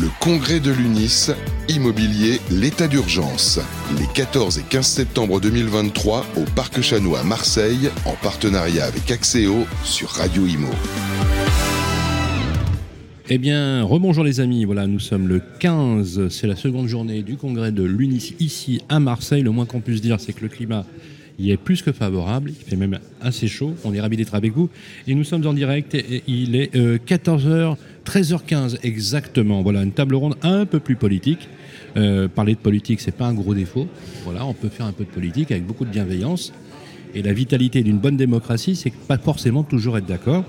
Le congrès de l'UNIS, immobilier, l'état d'urgence. Les 14 et 15 septembre 2023 au Parc Chanois à Marseille, en partenariat avec Axéo sur Radio Imo. Eh bien, rebonjour les amis, voilà, nous sommes le 15, c'est la seconde journée du congrès de l'UNIS ici à Marseille. Le moins qu'on puisse dire, c'est que le climat y est plus que favorable, il fait même assez chaud, on est ravis d'être avec vous. Et nous sommes en direct, il est 14h, 13h15 exactement. Voilà, une table ronde un peu plus politique. Euh, parler de politique, c'est pas un gros défaut. Voilà, on peut faire un peu de politique avec beaucoup de bienveillance. Et la vitalité d'une bonne démocratie, c'est pas forcément toujours être d'accord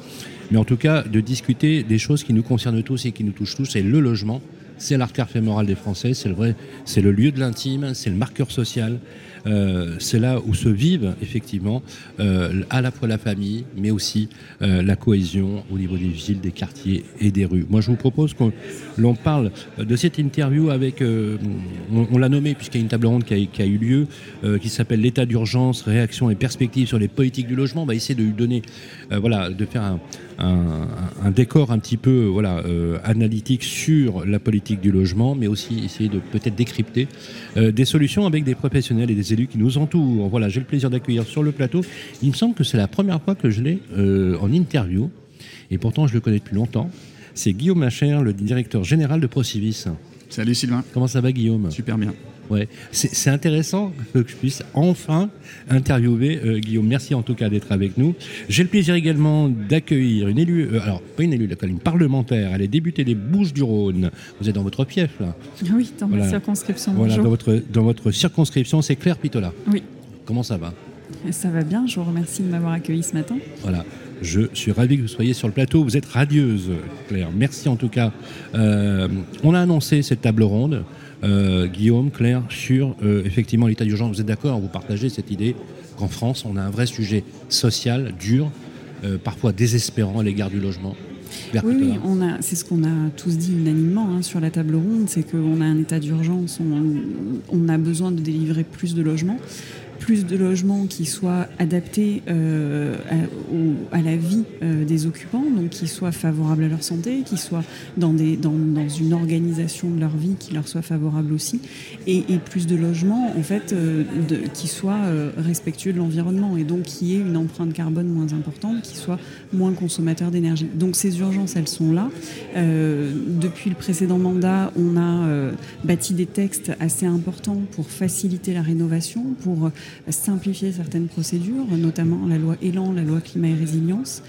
mais en tout cas de discuter des choses qui nous concernent tous et qui nous touchent tous, c'est le logement, c'est l'artère fémorale des Français, c'est le c'est le lieu de l'intime, c'est le marqueur social, euh, c'est là où se vivent effectivement euh, à la fois la famille, mais aussi euh, la cohésion au niveau des villes, des quartiers et des rues. Moi, je vous propose qu'on l'on parle de cette interview avec, on, l'a nommé puisqu'il y a une table ronde qui a, eu lieu, qui s'appelle l'état d'urgence, réaction et perspectives sur les politiques du logement. On va essayer de lui donner, voilà, de faire un, un, décor un petit peu voilà, euh, analytique sur la politique du logement, mais aussi essayer de peut-être décrypter euh, des solutions avec des professionnels et des élus qui nous entourent. Voilà, j'ai le plaisir d'accueillir sur le plateau. Il me semble que c'est la première fois que je l'ai euh, en interview, et pourtant je le connais depuis longtemps. C'est Guillaume Macher, le directeur général de Procivis. Salut Sylvain. Comment ça va Guillaume? Super bien. Ouais, c'est intéressant que je puisse enfin interviewer euh, Guillaume. Merci en tout cas d'être avec nous. J'ai le plaisir également d'accueillir une élue, euh, alors pas une élue, une parlementaire. Elle est débutée des Bouches du Rhône. Vous êtes dans votre fief là Oui, dans ma circonscription. Voilà, dans votre, dans votre circonscription, c'est Claire Pitola. Oui. Comment ça va? Ça va bien, je vous remercie de m'avoir accueilli ce matin. Voilà. Je suis ravi que vous soyez sur le plateau. Vous êtes radieuse, Claire. Merci en tout cas. Euh, on a annoncé cette table ronde. Euh, Guillaume, Claire, sur euh, effectivement l'état d'urgence. Vous êtes d'accord Vous partagez cette idée qu'en France, on a un vrai sujet social, dur, euh, parfois désespérant à l'égard du logement oui, c'est ce qu'on a tous dit unanimement hein, sur la table ronde, c'est qu'on a un état d'urgence, on, a besoin de délivrer plus de logements plus de logements qui soient adaptés euh, à, la vie euh, des occupants, donc qui soient favorables à leur santé, qui soient dans, des, dans, une organisation de leur vie qui leur soit favorable aussi, et, plus de logements en fait euh, qui soient respectueux de l'environnement et donc qui aient une empreinte carbone moins importante, qui soient moins consommateurs d'énergie. Donc ces urgences, elles sont là. depuis le précédent mandat, on a bâti des textes assez importants pour faciliter la rénovation, pour simplifier certaines procédures, notamment la loi Élan, la loi climat et résilience.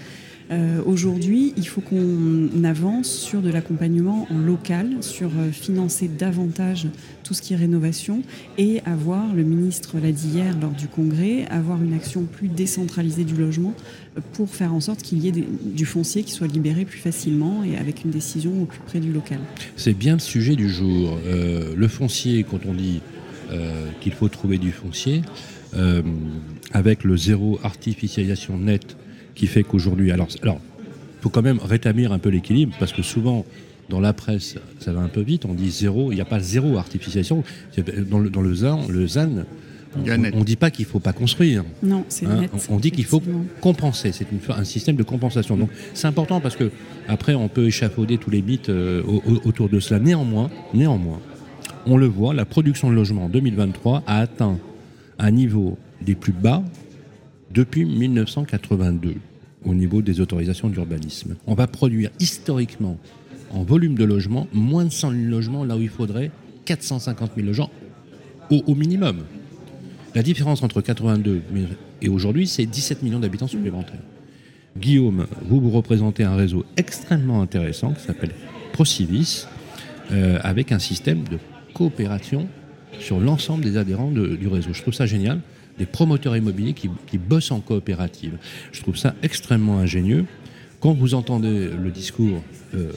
Euh, aujourd'hui, il faut qu'on avance sur de l'accompagnement en local, sur euh, financer davantage tout ce qui est rénovation et avoir, le ministre l'a dit hier lors du congrès, avoir une action plus décentralisée du logement pour faire en sorte qu'il y ait du foncier qui soit libéré plus facilement et avec une décision au plus près du local. C'est bien le sujet du jour. Euh, le foncier, quand on dit qu'il faut trouver du foncier, euh, avec le zéro artificialisation nette qui fait qu'aujourd'hui, alors, alors, faut quand même rétablir un peu l'équilibre parce que souvent dans la presse, ça va un peu vite. On dit zéro, il n'y a pas zéro artificialisation. Dans le, dans le ZAN, le ZAN, on ne dit pas qu'il ne faut pas construire. Non, c'est hein, On, dit qu'il faut compenser. C'est un système de compensation. Donc c'est important parce que après on peut échafauder tous les bits euh, autour de cela. Néanmoins, néanmoins, on le voit, la production de logements en 2023 a atteint un niveau des plus bas depuis 1982 au niveau des autorisations d'urbanisme. On va produire historiquement en volume de logements moins de 100 000 logements là où il faudrait 450 000 logements au, minimum. La différence entre 82 et aujourd'hui, c'est 17 millions d'habitants supplémentaires. Guillaume, vous vous représentez un réseau extrêmement intéressant qui s'appelle Procivis, euh, avec un système de coopération sur l'ensemble des adhérents du réseau. Je trouve ça génial. Des promoteurs immobiliers qui, bossent en coopérative. Je trouve ça extrêmement ingénieux. Quand vous entendez le discours euh,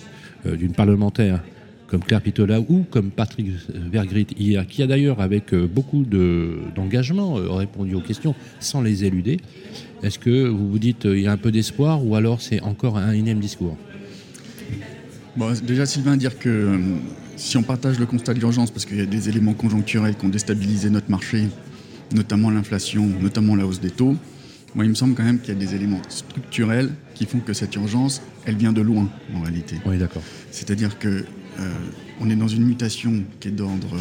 euh, d'une parlementaire comme Claire Pitola ou comme Patrick Vergrit hier, qui a d'ailleurs avec euh, beaucoup d'engagement répondu aux questions sans les éluder, est-ce que vous vous dites il y a un peu d'espoir ou alors c'est encore un énième discours? Bon, Déjà Sylvain, dire que si on partage le constat de l'urgence, parce qu'il y a des éléments conjoncturels qui ont déstabilisé notre marché, notamment l'inflation, notamment la hausse des taux, moi il me semble quand même qu'il y a des éléments structurels qui font que cette urgence, elle vient de loin en réalité. Oui, d'accord. C'est-à-dire que on est dans une mutation qui est d'ordre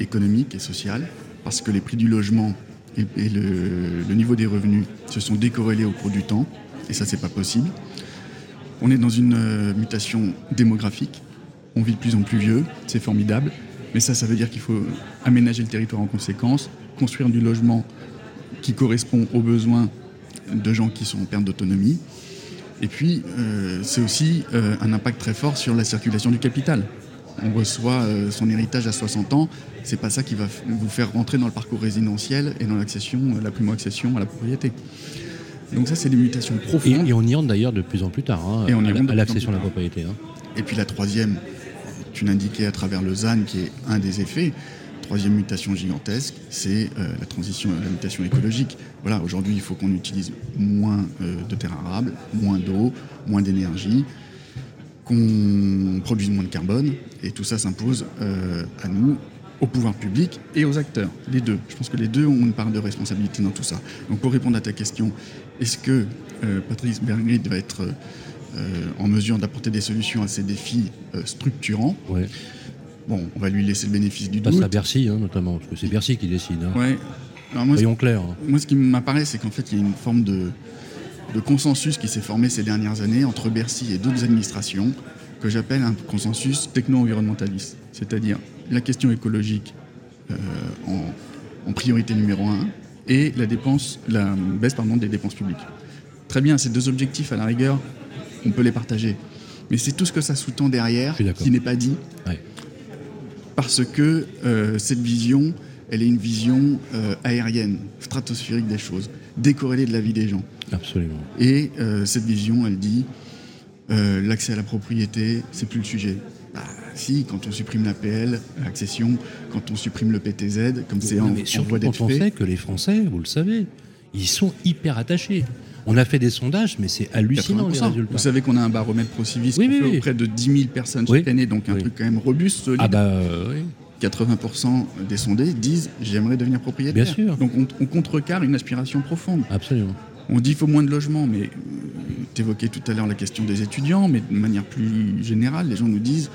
économique et social, parce que les prix du logement et, le, niveau des revenus se sont décorrélés au cours du temps, et ça, c'est pas possible. On est dans une mutation démographique. On vit de plus en plus vieux, c'est formidable. Mais ça, ça veut dire qu'il faut aménager le territoire en conséquence, construire du logement qui correspond aux besoins de gens qui sont en perte d'autonomie. Et puis, euh, c'est aussi euh, un impact très fort sur la circulation du capital. On reçoit euh, son héritage à 60 ans, c'est pas ça qui va vous faire rentrer dans le parcours résidentiel et dans l'accession, la primo-accession à la propriété. Donc ça, c'est des mutations profondes. Et, on y rentre d'ailleurs de plus en plus tard, hein, à l'accession à la propriété. Hein. Et puis la troisième, tu l'indiquais à travers le ZAN, qui est un des effets, troisième mutation gigantesque, c'est euh, la transition, la mutation écologique. Voilà, aujourd'hui, il faut qu'on utilise moins euh, de terres arables, moins d'eau, moins d'énergie, qu'on produise moins de carbone, et tout ça s'impose euh, à nous, au pouvoir public et aux acteurs, les deux. Je pense que les deux ont une part de responsabilité dans tout ça. Donc pour répondre à ta question, est-ce que Patrice Bergrid va être en mesure d'apporter des solutions à ces défis structurants Bon, on va lui laisser le bénéfice du doute. Passe à Bercy, hein, notamment, parce que c'est Bercy qui décide. Hein. Ouais. Soyons clairs. Hein. Moi, ce qui m'apparaît, c'est qu'en fait, il y a une forme de, consensus qui s'est formé ces dernières années entre Bercy et d'autres administrations, que j'appelle un consensus techno-environnementaliste. C'est-à-dire la question écologique euh, en, priorité numéro un et la, dépense, la baisse pardon, des dépenses publiques. Très bien, ces deux objectifs, à la rigueur, on peut les partager. Mais c'est tout ce que ça sous-tend derrière qui n'est pas dit. Ouais parce que euh, cette vision, elle est une vision euh, aérienne, stratosphérique des choses, décorrélée de la vie des gens. Absolument. Et euh, cette vision, elle dit l'accès à la propriété, c'est plus le sujet. Bah, si, quand on supprime l'APL, l'accession, quand on supprime le PTZ, comme c'est en, voie d'être fait. on sait que les Français, vous le savez, ils sont hyper attachés. On a fait des sondages, mais c'est hallucinant les résultats. Vous savez qu'on a un baromètre pro auprès de 10 000 personnes chaque année, donc un truc quand même robuste, solide. Ah bah oui. 80% des sondés disent j'aimerais devenir propriétaire. Bien sûr. Donc on, contrecarre une aspiration profonde. Absolument. On dit qu'il faut moins de logements, mais euh, tu évoquais tout à l'heure la question des étudiants, mais de manière plus générale, les gens nous disent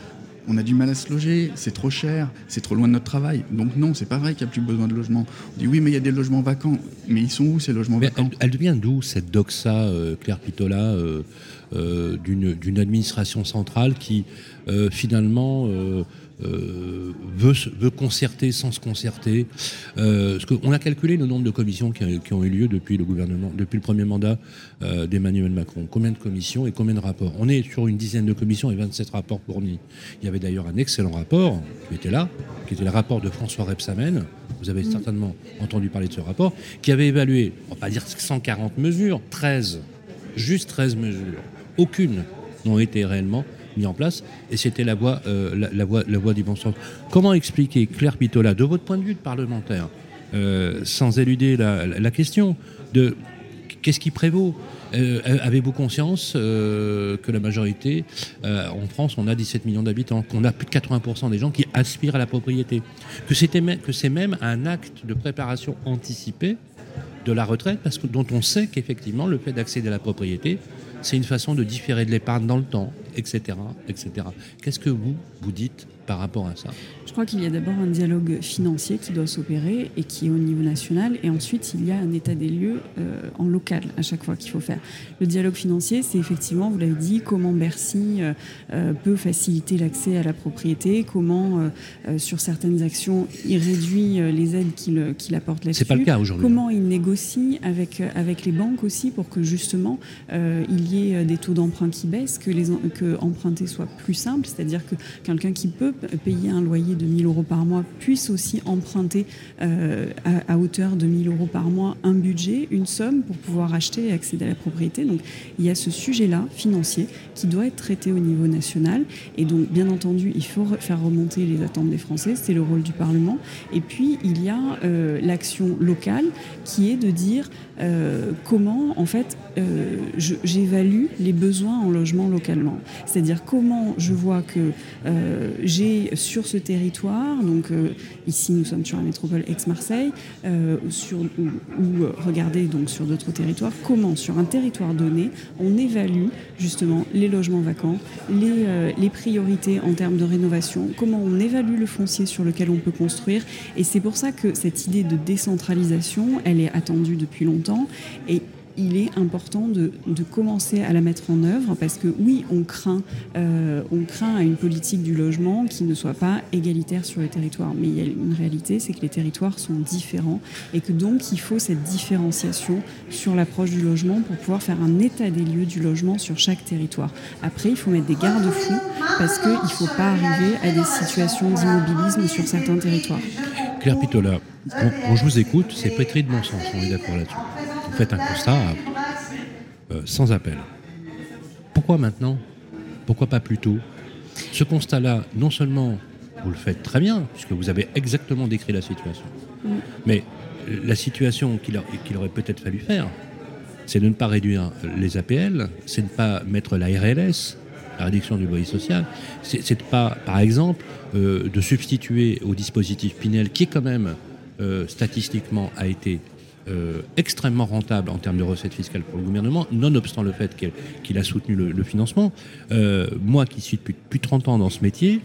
on a du mal à se loger, c'est trop cher, c'est trop loin de notre travail. Donc non, c'est pas vrai qu'il n'y a plus besoin de logements. On dit oui, mais il y a des logements vacants. Mais ils sont où ces logements vacants? elle, elle, vient d'où cette doxa, euh, Claire Pitola, euh, euh, d'une administration centrale qui finalement euh, veut, veut, concerter sans se concerter. Euh, on a calculé le nombre de commissions qui, ont eu lieu depuis le gouvernement, depuis le premier mandat euh, d'Emmanuel Macron. Combien de commissions et combien de rapports? On est sur une dizaine de commissions et 27 rapports fournis. Il y avait d'ailleurs un excellent rapport qui était là, qui était le rapport de François Rebsamen. Vous avez certainement entendu parler de ce rapport, qui avait évalué, on va pas dire 140 mesures, 13, juste 13 mesures. Aucune n'ont été réellement mis en place, et c'était la voie, euh, la, voie, la voie du bon sens. Comment expliquer, Claire Pitola, de votre point de vue de parlementaire, euh, sans éluder la, question de qu'est-ce qui prévaut euh, Avez-vous conscience que la majorité, en France, on a 17 millions d'habitants, qu'on a plus de 80% des gens qui aspirent à la propriété, que c'est même un acte de préparation anticipée de la retraite, parce que, dont on sait qu'effectivement, le fait d'accéder à la propriété, c'est une façon de différer de l'épargne dans le temps, etc. etc. Qu'est-ce que vous, vous dites par rapport à ça? Je crois qu'il y a d'abord un dialogue financier qui doit s'opérer et qui est au niveau national. Et ensuite, il y a un état des lieux euh, en local à chaque fois qu'il faut faire. Le dialogue financier, c'est effectivement, vous l'avez dit, comment Bercy euh, euh, peut faciliter l'accès à la propriété, comment sur certaines actions il réduit les aides qu'il apporte là-dessus. C'est pas le cas aujourd'hui. Comment il négocie avec, avec les banques aussi pour que justement il y ait des taux d'emprunt qui baissent, que, les, emprunter soit plus simple, c'est-à-dire que quelqu'un qui peut payer un loyer de 1000 euros par mois puisse aussi emprunter euh, à, hauteur de 1000 euros par mois un budget, une somme pour pouvoir acheter et accéder à la propriété. Donc il y a ce sujet-là financier qui doit être traité au niveau national. Et donc bien entendu, il faut faire remonter les attentes des Français, c'est le rôle du Parlement. Et puis il y a euh, l'action locale qui est de dire euh, comment en fait euh, j'évalue les besoins en logement localement. C'est-à-dire comment je vois que euh, j'ai sur ce territoire, donc ici nous sommes sur la métropole Aix-Marseille, sur, ou, regardez donc sur d'autres territoires, comment sur un territoire donné on évalue justement les logements vacants, les priorités en termes de rénovation, comment on évalue le foncier sur lequel on peut construire. Et c'est pour ça que cette idée de décentralisation, elle est attendue depuis longtemps. Et il est important de, commencer à la mettre en œuvre parce que oui, on craint, euh, on craint une politique du logement qui ne soit pas égalitaire sur les territoires. Mais il y a une réalité, c'est que les territoires sont différents et que donc il faut cette différenciation sur l'approche du logement pour pouvoir faire un état des lieux du logement sur chaque territoire. Après, il faut mettre des garde-fous parce qu'il ne faut pas arriver à des situations d'immobilisme sur certains territoires. Claire Pitola, quand, je vous écoute, c'est pétri de bon sens, on est d'accord là-dessus faites un constat euh, sans appel. Pourquoi maintenant? Pourquoi pas plus tôt? Ce constat-là, non seulement vous le faites très bien, puisque vous avez exactement décrit la situation, mm. mais la situation qu'il aurait peut-être fallu faire, c'est de ne pas réduire les APL, c'est de ne pas mettre la RLS, la réduction du loyer social, c'est de pas, par exemple, euh, de substituer au dispositif Pinel, qui est quand même euh, statistiquement a été euh, extrêmement rentable en termes de recettes fiscales pour le gouvernement, nonobstant le fait qu'il a soutenu le, financement. Euh, moi qui suis depuis, depuis 30 ans dans ce métier,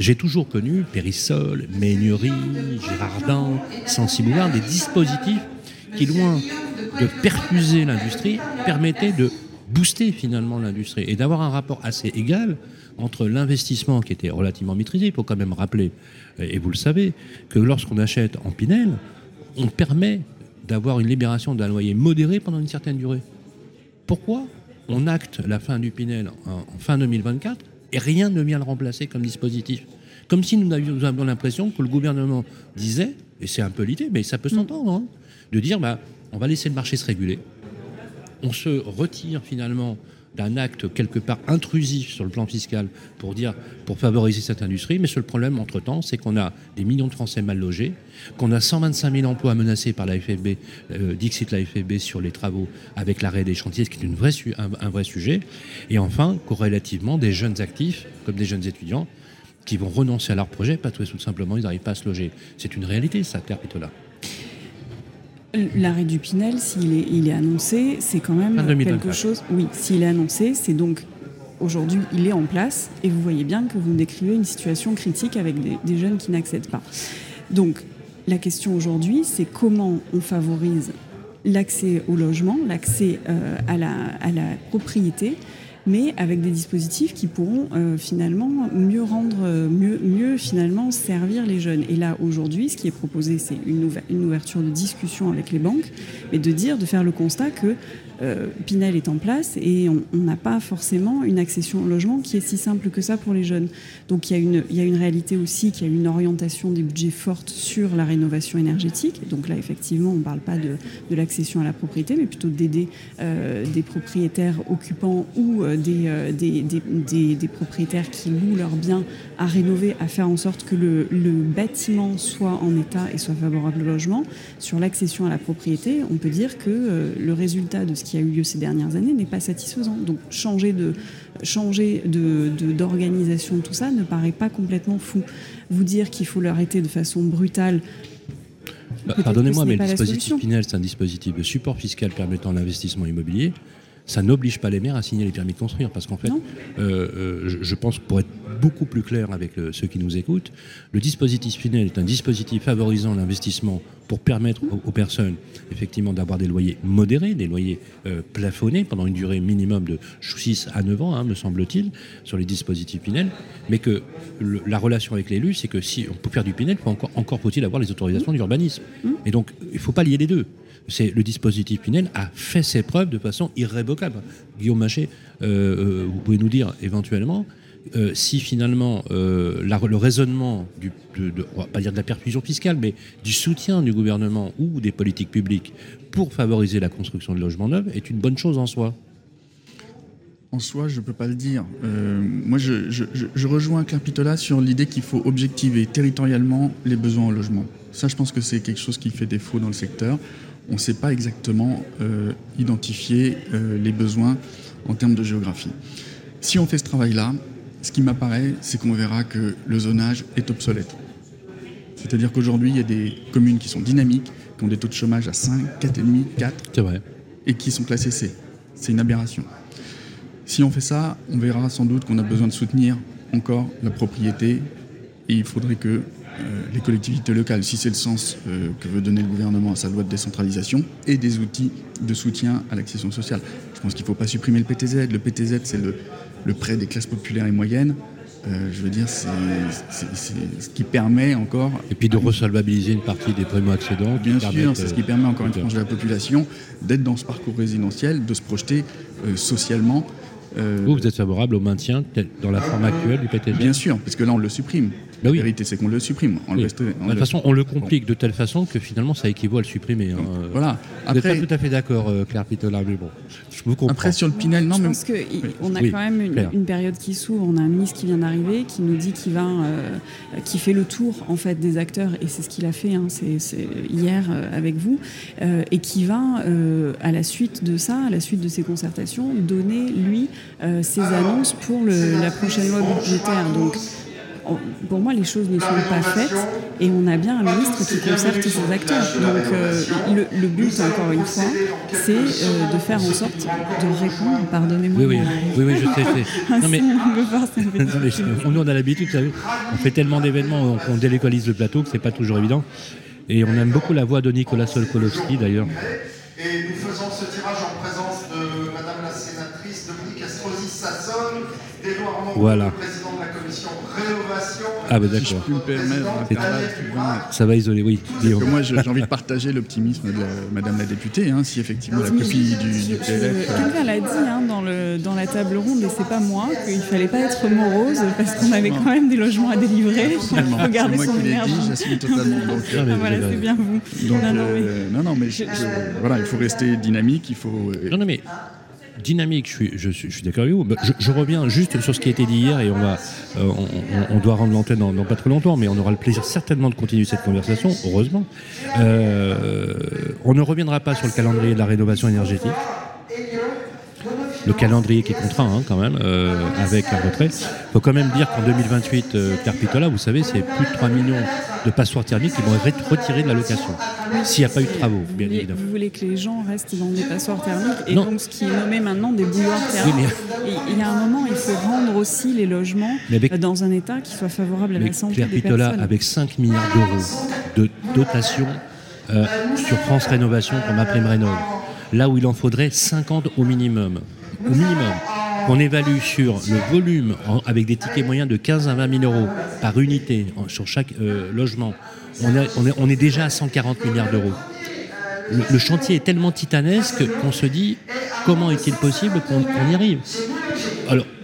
j'ai toujours connu Périssol, Ménurie, Girardin, Sensiboulard, des dispositifs qui, loin de perfuser l'industrie, permettaient de booster finalement l'industrie et d'avoir un rapport assez égal entre l'investissement qui était relativement maîtrisé. Il faut quand même rappeler, et vous le savez, que lorsqu'on achète en Pinel, on permet d'avoir une libération d'un loyer modéré pendant une certaine durée. Pourquoi on acte la fin du Pinel en, fin 2024 et rien ne vient le remplacer comme dispositif? Comme si nous avions, l'impression que le gouvernement disait, et c'est un peu l'idée, mais ça peut mm. s'entendre, hein, de dire bah, on va laisser le marché se réguler. On se retire finalement d'un acte quelque part intrusif sur le plan fiscal pour dire pour favoriser cette industrie. Mais seul problème entre temps, c'est qu'on a des millions de Français mal logés, qu'on a 125 000 emplois menacés par la FFB, euh, Dixit la FFB sur les travaux avec l'arrêt des chantiers, ce qui est une vraie un, vrai sujet. Et enfin, corrélativement, des jeunes actifs, comme des jeunes étudiants, qui vont renoncer à leur projet parce que tout simplement ils n'arrivent pas à se loger. C'est une réalité, ça, Claire Pitola. L'arrêt du Pinel, s'il est, il est annoncé, c'est quand même quelque chose. Oui, s'il est annoncé, c'est donc aujourd'hui, il est en place et vous voyez bien que vous décrivez une situation critique avec des, jeunes qui n'accèdent pas. Donc, la question aujourd'hui, c'est comment on favorise l'accès au logement, l'accès euh, à, la, à la propriété mais avec des dispositifs qui pourront euh, finalement mieux rendre, euh, mieux, finalement servir les jeunes. Et là, aujourd'hui, ce qui est proposé, c'est une, ouverture de discussion avec les banques, mais de dire, de faire le constat que euh, Pinel est en place et on n'a pas forcément une accession au logement qui est si simple que ça pour les jeunes. Donc il y a une, réalité aussi qu'il y a une orientation des budgets forte sur la rénovation énergétique. Donc là, effectivement, on ne parle pas de, l'accession à la propriété, mais plutôt d'aider des propriétaires occupants ou des, des, des, des, propriétaires qui louent leurs biens à rénover, à faire en sorte que le, le bâtiment soit en état et soit favorable au logement. Sur l'accession à la propriété, on peut dire que le résultat de ce qui a eu lieu ces dernières années n'est pas satisfaisant. Donc changer de changer d'organisation de, tout ça ne paraît pas complètement fou. Vous dire qu'il faut l'arrêter de façon brutale. Bah, pardonnez-moi, mais le dispositif Pinel, c'est un dispositif de support fiscal permettant l'investissement immobilier ça n'oblige pas les maires à signer les permis de construire. Parce qu'en fait, euh, euh, je, pense, pour être beaucoup plus clair avec euh, ceux qui nous écoutent, le dispositif Pinel est un dispositif favorisant l'investissement pour permettre aux, personnes, effectivement, d'avoir des loyers modérés, des loyers plafonnés pendant une durée minimum de 6 à 9 ans, hein, me semble-t-il, sur les dispositifs Pinel. Mais que la relation avec l'élu, c'est que si on peut faire du Pinel, encore, encore faut-il avoir les autorisations d'urbanisme. Mmh. Et donc, il ne faut pas lier les deux le dispositif Pinel a fait ses preuves de façon irrévocable. Guillaume Maché, euh, euh, vous pouvez nous dire éventuellement euh, si finalement le raisonnement du, de, va pas dire de la perfusion fiscale, mais du soutien du gouvernement ou des politiques publiques pour favoriser la construction de logements neufs est une bonne chose en soi. En soi, je ne peux pas le dire. moi, je, rejoins Claire sur l'idée qu'il faut objectiver territorialement les besoins en logement. Ça, je pense que c'est quelque chose qui fait défaut dans le secteur on ne sait pas exactement euh, identifier euh, les besoins en termes de géographie. Si on fait ce travail-là, ce qui m'apparaît, c'est qu'on verra que le zonage est obsolète. C'est-à-dire qu'aujourd'hui, il y a des communes qui sont dynamiques, qui ont des taux de chômage à 5, 4,5, 4, C'est vrai. et qui sont classées C. C'est une aberration. Si on fait ça, on verra sans doute qu'on a besoin de soutenir encore la propriété et il faudrait que les collectivités locales, si c'est le sens euh, que veut donner le gouvernement à sa loi de décentralisation, aient des outils de soutien à l'accession sociale. Je pense qu'il ne faut pas supprimer le PTZ. Le PTZ, c'est le, le prêt des classes populaires et moyennes. Euh, je veux dire, c'est ce qui permet encore Et puis de resolvabiliser une partie des primo-accédants. Bien sûr, c'est ce qui euh, permet encore une frange de la population d'être dans ce parcours résidentiel, de se projeter euh, socialement. euh, Vous, vous êtes favorable au maintien dans la forme actuelle du PTZ Bien sûr, parce que là on le supprime. Bah oui. La vérité c'est qu'on le supprime. On le Oui. on De toute le- façon, on le complique de telle façon que finalement ça équivaut à le supprimer. hein. Voilà. Vous n'êtes pas tout à fait d'accord, euh, Claire Pitola, mais bon, je vous comprends. après sur le Pinel, non je mais pense qu'on a quand même une, période qui s'ouvre. On a un ministre qui vient d'arriver, qui nous dit qu'il va, euh, qui fait le tour en fait des acteurs, et c'est ce qu'il a fait. hein, c'est hier euh, avec vous, euh, et qui va euh, à la suite de ça, à la suite de ces concertations, donner lui euh, ses annonces pour le- la prochaine loi budgétaire. Donc pour moi, les choses ne sont pas faites et on a bien un ministre qui concerte ses acteurs. Donc, euh, le, le but, encore une fois, c'est euh, de faire en sorte de répondre, pardonnez-moi. Oui, oui, oui, oui, je sais. Ah, Non, mais, on non, mais je- a l'habitude, vous savez, on fait tellement d'événements qu'on délocalise le plateau que c'est pas toujours évident. Et on aime beaucoup la voix de Nicolas Solkolowski, d'ailleurs. Et nous faisons ce tirage en présence de Madame la sénatrice Dominique Estrosi Sassone, d'Edouard Moreau, Voilà. le président de la commission Rénovation. Ah, bah si je d'accord. puis me permettre, Ça va isoler, oui. parce que moi j'ai envie de partager l'optimisme de la- Madame la députée, hein, si effectivement la copie du, du PLF. euh, Quelqu'un l'a dit hein, dans, le, dans la table ronde, et c'est pas moi, qu'il fallait pas être morose parce qu'on avait quand même des logements à délivrer. Il absolument. faut C'est garder moi son qui l'ai énergie. dit, j'assume totalement. Donc, euh, Non, mais vous voilà, avez c'est bien vous. donc, non, non, mais- euh, non, non, mais je- je- voilà, il faut rester dynamique, Non, non, mais dynamique, je suis, je d'accord avec vous. Bah, Je, reviens juste sur ce qui a été dit hier et on, va, euh, on, doit rendre l'antenne dans, dans pas trop longtemps, mais on aura le plaisir certainement de continuer cette conversation, heureusement. Euh, on ne reviendra pas sur le calendrier de la rénovation énergétique. Le calendrier qui est contraint hein, quand même, euh, avec un retrait. Il faut quand même dire qu'en 2028, euh, Carpitola, vous savez, c'est plus de 3 millions de passoires thermiques qui vont être retirés de la location. S'il n'y a pas eu de travaux, bien voulez, évidemment. vous voulez que les gens restent dans des passoires thermiques et Non. donc ce qui est nommé maintenant des bouilloires thermiques. Oui, Il y a un moment, il faut rendre aussi les logements avec- euh, dans un état qui soit favorable à la santé Claire des Pitola, personnes. avec 5 milliards d'euros de dotation euh, sur France Rénovation pour ma prime rénov, là où il en faudrait 50 au minimum, au minimum, on évalue sur le volume avec des tickets moyens de 15 à 20 000 euros par unité sur chaque euh, logement, on est, déjà à 140 milliards d'euros. Le, chantier est tellement titanesque qu'on se dit comment est-il possible qu'on qu'on y arrive?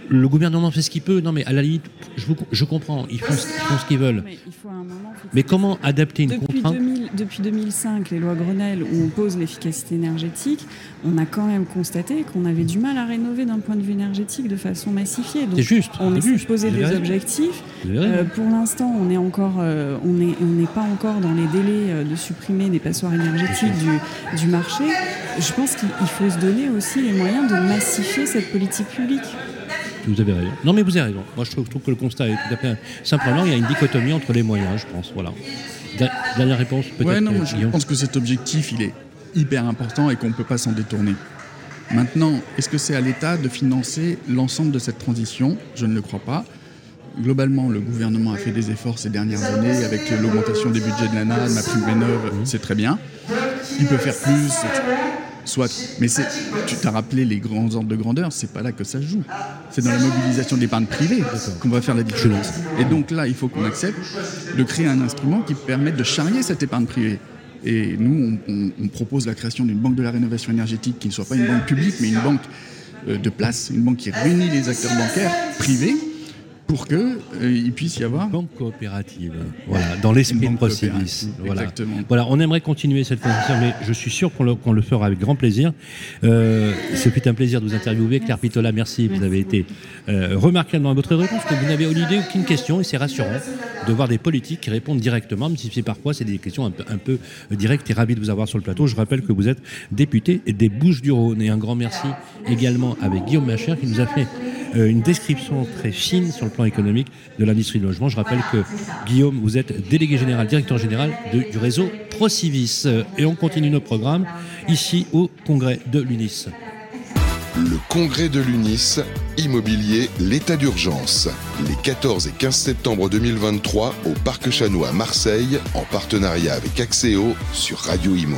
Le gouvernement fait ce qu'il peut, non mais à la limite, je, vous- je comprends, ils font, ce- ils font ce qu'ils veulent. Mais il faut à un moment. faut que Mais ça- comment adapter une depuis, contrainte 2000 depuis 2005, les lois Grenelle, où on pose l'efficacité énergétique, on a quand même constaté qu'on avait du mal à rénover d'un point de vue énergétique de façon massifiée. Donc, C'est juste, On de juste, poser des objectifs. Euh, pour l'instant, on est encore, euh, on n'est on n'est pas encore dans les délais euh, de supprimer des passoires énergétiques du, du marché. Je pense qu'il il faut se donner aussi les moyens de massifier cette politique publique. Vous avez raison. Non mais vous avez raison. Moi je trouve, je trouve que le constat est tout à fait... Simplement, il y a une dichotomie entre les moyens, je pense. Voilà. Der- Dernière réponse peut-être Ouais, non, je pense que cet objectif, il est hyper important et qu'on ne peut pas s'en détourner. Maintenant, est-ce que c'est à l'État de financer l'ensemble de cette transition? Je ne le crois pas. Globalement, le gouvernement a fait des efforts ces dernières années avec l'augmentation des budgets de l'ANA, de ma prime rénov, c'est très bien. Il peut faire plus, soit. Mais tu t'as rappelé les grands ordres de grandeur, c'est pas là que ça joue. C'est dans la mobilisation d'épargne privée qu'on va faire la différence. Et donc là, il faut qu'on accepte de créer un instrument qui permette de charrier cette épargne privée. Et nous, on propose la création d'une banque de la rénovation énergétique qui ne soit pas une banque publique, mais une banque euh, de place, une banque qui réunit les acteurs bancaires privés pour que euh, il puisse y avoir banque coopérative. Voilà, dans l'esprit de Procivis. Voilà. Exactement. Voilà, on aimerait continuer cette conversation, mais je suis sûr qu'on le, fera avec grand plaisir. Euh, ce fut un plaisir de vous interviewer. Claire Pitola, merci. Vous avez été euh, remarquable dans votre réponse, que vous n'avez au idée aucune question, et c'est rassurant de voir des politiques qui répondent directement, même si parfois c'est des questions un peu, un peu directes et ravi de vous avoir sur le plateau. Je rappelle que vous êtes député des Bouches-du-Rhône. Et un grand merci également avec Guillaume Macher qui nous a fait une description très fine sur le plan économique de l'industrie du logement. Je rappelle que Guillaume, vous êtes délégué général, directeur général du réseau Procivis. Euh, Et on continue nos programmes ici au congrès de l'UNIS. Le congrès de l'UNIS, immobilier, l'état d'urgence. Les 14 et 15 septembre 2023 au Parc Chanois à Marseille, en partenariat avec Axéo sur Radio Imo.